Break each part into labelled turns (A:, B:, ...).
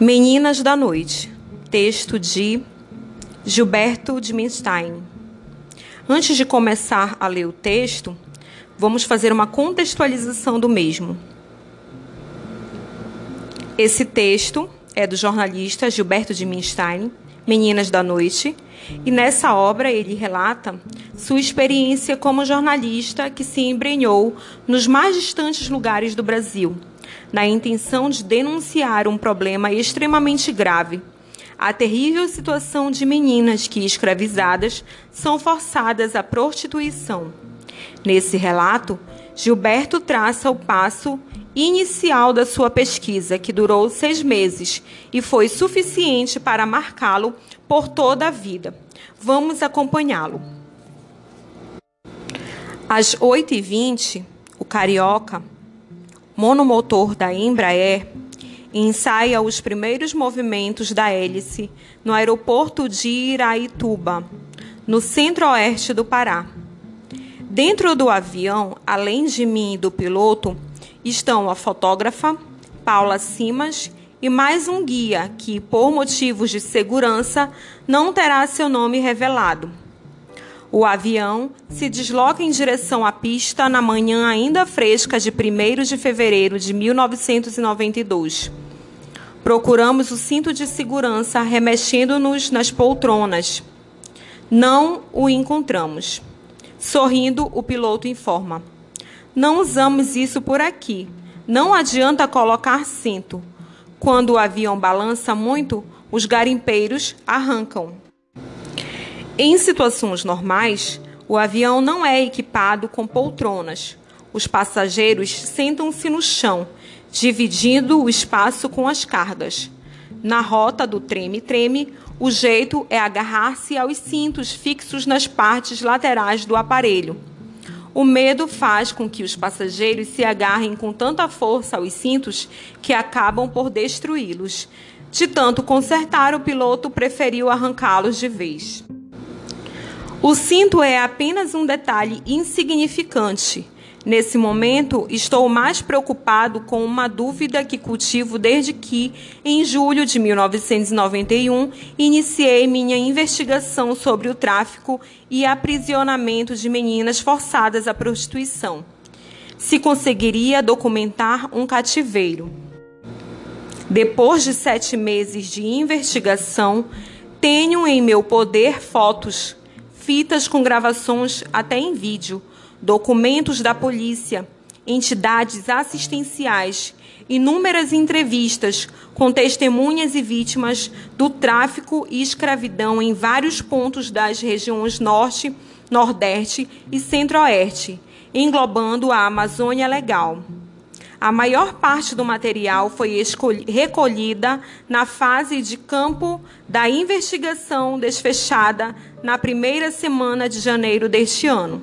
A: Meninas da Noite, texto de Gilberto de Minstein. Antes de começar a ler o texto, vamos fazer uma contextualização do mesmo. Esse texto é do jornalista Gilberto de Minstein, Meninas da Noite, e nessa obra ele relata sua experiência como jornalista que se embrenhou nos mais distantes lugares do Brasil na intenção de denunciar um problema extremamente grave. A terrível situação de meninas que, escravizadas, são forçadas à prostituição. Nesse relato, Gilberto traça o passo inicial da sua pesquisa, que durou seis meses e foi suficiente para marcá-lo por toda a vida. Vamos acompanhá-lo. Às 8h20, o carioca monomotor da Embraer ensaia os primeiros movimentos da hélice no aeroporto de Iraituba, no centro-oeste do Pará. Dentro do avião, além de mim e do piloto, estão a fotógrafa Paula Simas e mais um guia que, por motivos de segurança, não terá seu nome revelado. O avião se desloca em direção à pista na manhã ainda fresca de 1 de fevereiro de 1992. Procuramos o cinto de segurança remexendo-nos nas poltronas. Não o encontramos. Sorrindo, o piloto informa: Não usamos isso por aqui. Não adianta colocar cinto. Quando o avião balança muito, os garimpeiros arrancam. Em situações normais, o avião não é equipado com poltronas. Os passageiros sentam-se no chão, dividindo o espaço com as cargas. Na rota do treme-treme, o jeito é agarrar-se aos cintos fixos nas partes laterais do aparelho. O medo faz com que os passageiros se agarrem com tanta força aos cintos que acabam por destruí-los. De tanto consertar, o piloto preferiu arrancá-los de vez. O cinto é apenas um detalhe insignificante. Nesse momento, estou mais preocupado com uma dúvida que cultivo desde que, em julho de 1991, iniciei minha investigação sobre o tráfico e aprisionamento de meninas forçadas à prostituição. Se conseguiria documentar um cativeiro. Depois de sete meses de investigação, tenho em meu poder fotos fitas com gravações até em vídeo, documentos da polícia, entidades assistenciais, inúmeras entrevistas com testemunhas e vítimas do tráfico e escravidão em vários pontos das regiões Norte, Nordeste e Centro-Oeste, englobando a Amazônia Legal. A maior parte do material foi recolhida na fase de campo da investigação desfechada na primeira semana de janeiro deste ano.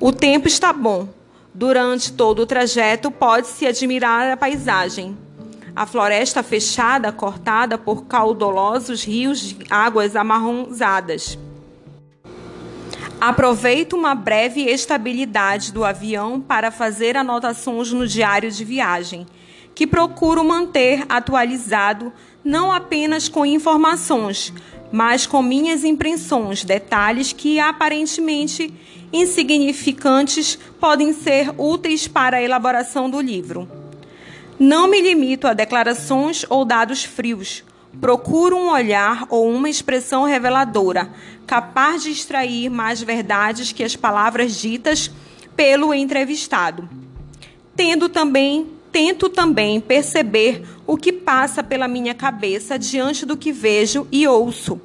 A: O tempo está bom. Durante todo o trajeto pode-se admirar a paisagem. A floresta fechada, cortada por caudolosos rios de águas amarronzadas. Aproveito uma breve estabilidade do avião para fazer anotações no diário de viagem, que procuro manter atualizado não apenas com informações, mas com minhas impressões, detalhes que aparentemente insignificantes podem ser úteis para a elaboração do livro. Não me limito a declarações ou dados frios, Procuro um olhar ou uma expressão reveladora, capaz de extrair mais verdades que as palavras ditas pelo entrevistado. Tendo também, tento também perceber o que passa pela minha cabeça diante do que vejo e ouço.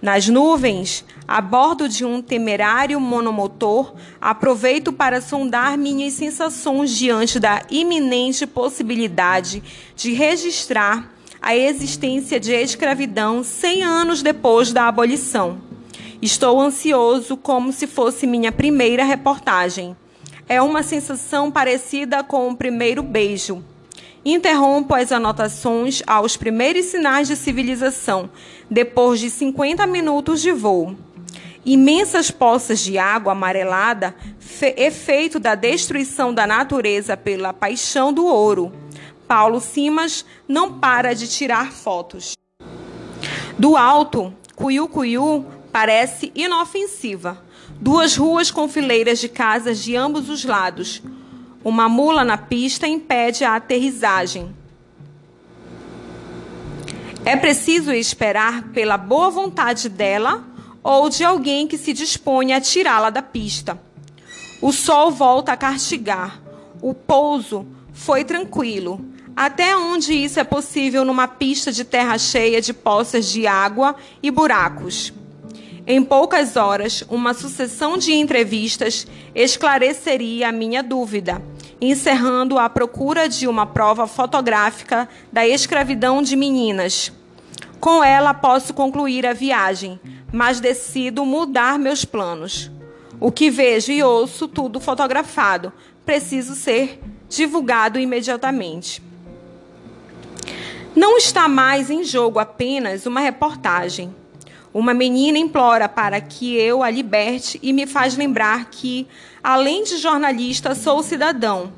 A: Nas nuvens, a bordo de um temerário monomotor, aproveito para sondar minhas sensações diante da iminente possibilidade de registrar a existência de escravidão 100 anos depois da abolição. Estou ansioso como se fosse minha primeira reportagem. É uma sensação parecida com o primeiro beijo. Interrompo as anotações aos primeiros sinais de civilização, depois de 50 minutos de voo. Imensas poças de água amarelada, efeito da destruição da natureza pela paixão do ouro Paulo Simas não para de tirar fotos. Do alto, Cuiu Cuiu parece inofensiva. Duas ruas com fileiras de casas de ambos os lados. Uma mula na pista impede a aterrissagem. É preciso esperar pela boa vontade dela ou de alguém que se dispõe a tirá-la da pista. O sol volta a castigar. O pouso foi tranquilo. Até onde isso é possível numa pista de terra cheia de poças de água e buracos. Em poucas horas, uma sucessão de entrevistas esclareceria a minha dúvida, encerrando a procura de uma prova fotográfica da escravidão de meninas. Com ela posso concluir a viagem, mas decido mudar meus planos. O que vejo e ouço, tudo fotografado, preciso ser divulgado imediatamente. Não está mais em jogo apenas uma reportagem. Uma menina implora para que eu a liberte e me faz lembrar que, além de jornalista, sou cidadão.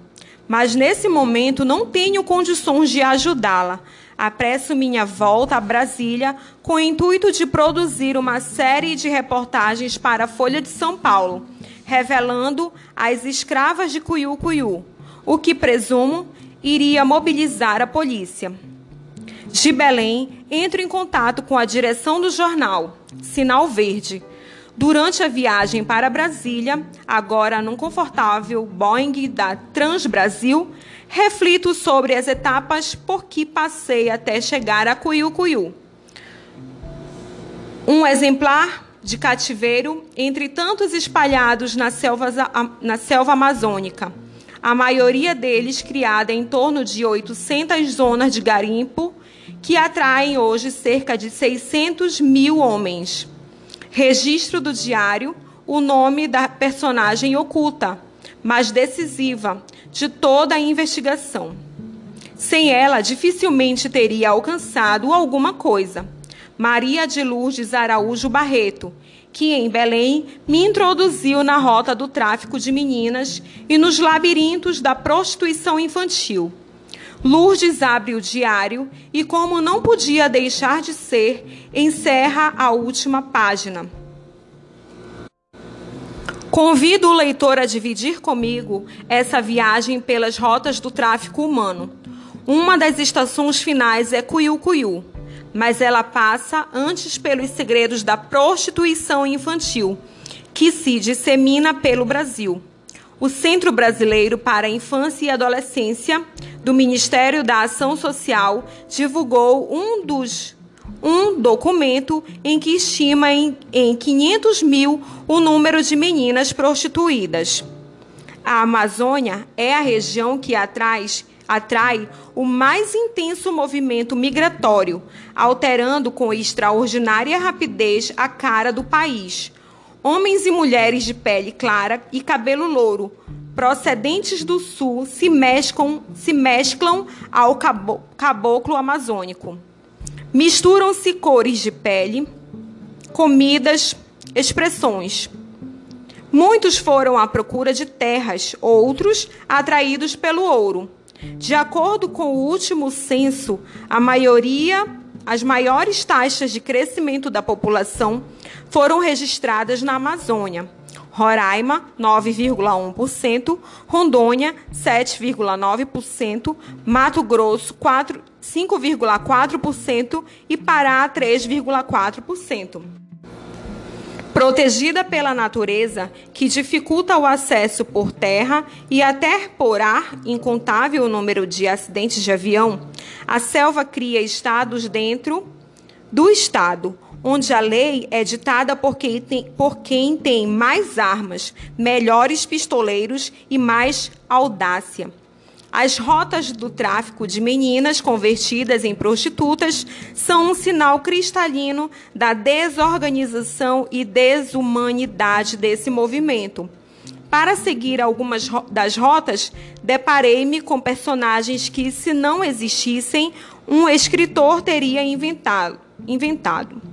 A: Mas nesse momento não tenho condições de ajudá-la, apresso minha volta a Brasília com o intuito de produzir uma série de reportagens para a Folha de São Paulo, revelando as escravas de Cuiú Cuiú, o que presumo iria mobilizar a polícia. De Belém, entro em contato com a direção do jornal, Sinal Verde. Durante a viagem para Brasília, agora num confortável Boeing da Transbrasil, reflito sobre as etapas por que passei até chegar a Cuiú. Um exemplar de cativeiro entre tantos espalhados na selva, na selva amazônica, a maioria deles criada em torno de 800 zonas de garimpo, que atraem hoje cerca de 600 mil homens. Registro do diário, o nome da personagem oculta, mas decisiva, de toda a investigação. Sem ela, dificilmente teria alcançado alguma coisa. Maria de Lourdes Araújo Barreto, que em Belém me introduziu na rota do tráfico de meninas e nos labirintos da prostituição infantil. Lourdes abre o diário e, como não podia deixar de ser, encerra a última página. Convido o leitor a dividir comigo essa viagem pelas rotas do tráfico humano. Uma das estações finais é Cuiú, mas ela passa antes pelos segredos da prostituição infantil, que se dissemina pelo Brasil. O Centro Brasileiro para a Infância e Adolescência do Ministério da Ação Social divulgou um dos um documento em que estima em, em 500 mil o número de meninas prostituídas. A Amazônia é a região que atrai, atrai o mais intenso movimento migratório, alterando com extraordinária rapidez a cara do país. Homens e mulheres de pele clara e cabelo louro, procedentes do sul, se mesclam, se mesclam ao caboclo amazônico. Misturam-se cores de pele, comidas, expressões. Muitos foram à procura de terras, outros atraídos pelo ouro. De acordo com o último censo, a maioria, as maiores taxas de crescimento da população foram registradas na Amazônia. Roraima, 9,1%, Rondônia, 7,9%, Mato Grosso, 5,4% e Pará, 3,4%. Protegida pela natureza, que dificulta o acesso por terra e até por ar, incontável número de acidentes de avião, a selva cria estados dentro do estado onde a lei é ditada por quem, tem, por quem tem mais armas, melhores pistoleiros e mais audácia. As rotas do tráfico de meninas convertidas em prostitutas são um sinal cristalino da desorganização e desumanidade desse movimento. Para seguir algumas das rotas, deparei-me com personagens que, se não existissem, um escritor teria inventado. inventado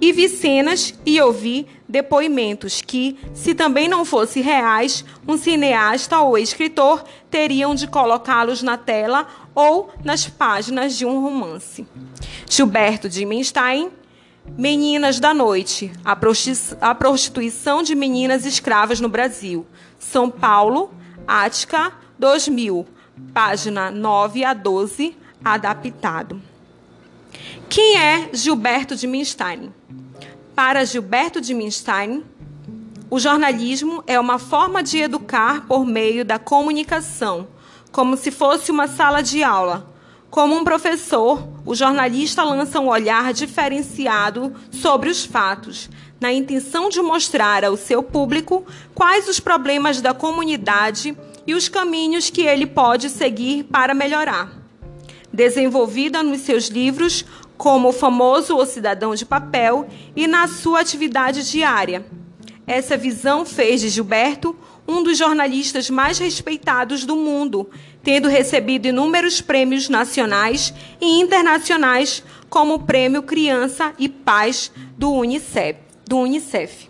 A: e vi cenas e ouvi depoimentos que, se também não fossem reais, um cineasta ou escritor teriam de colocá-los na tela ou nas páginas de um romance. Gilberto de Menstein, Meninas da Noite, a prostituição de meninas escravas no Brasil. São Paulo, Ática, 2000, página 9 a 12, adaptado. Quem é Gilberto de Menstein? Para Gilberto de Menstein, o jornalismo é uma forma de educar por meio da comunicação, como se fosse uma sala de aula. Como um professor, o jornalista lança um olhar diferenciado sobre os fatos, na intenção de mostrar ao seu público quais os problemas da comunidade e os caminhos que ele pode seguir para melhorar. Desenvolvida nos seus livros, como o famoso O Cidadão de Papel e na sua atividade diária. Essa visão fez de Gilberto um dos jornalistas mais respeitados do mundo, tendo recebido inúmeros prêmios nacionais e internacionais, como o Prêmio Criança e Paz do Unicef. Do Unicef.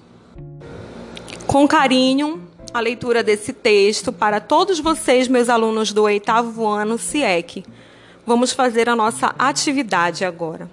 A: Com carinho, a leitura desse texto para todos vocês, meus alunos do oitavo ano CIEC. Vamos fazer a nossa atividade agora.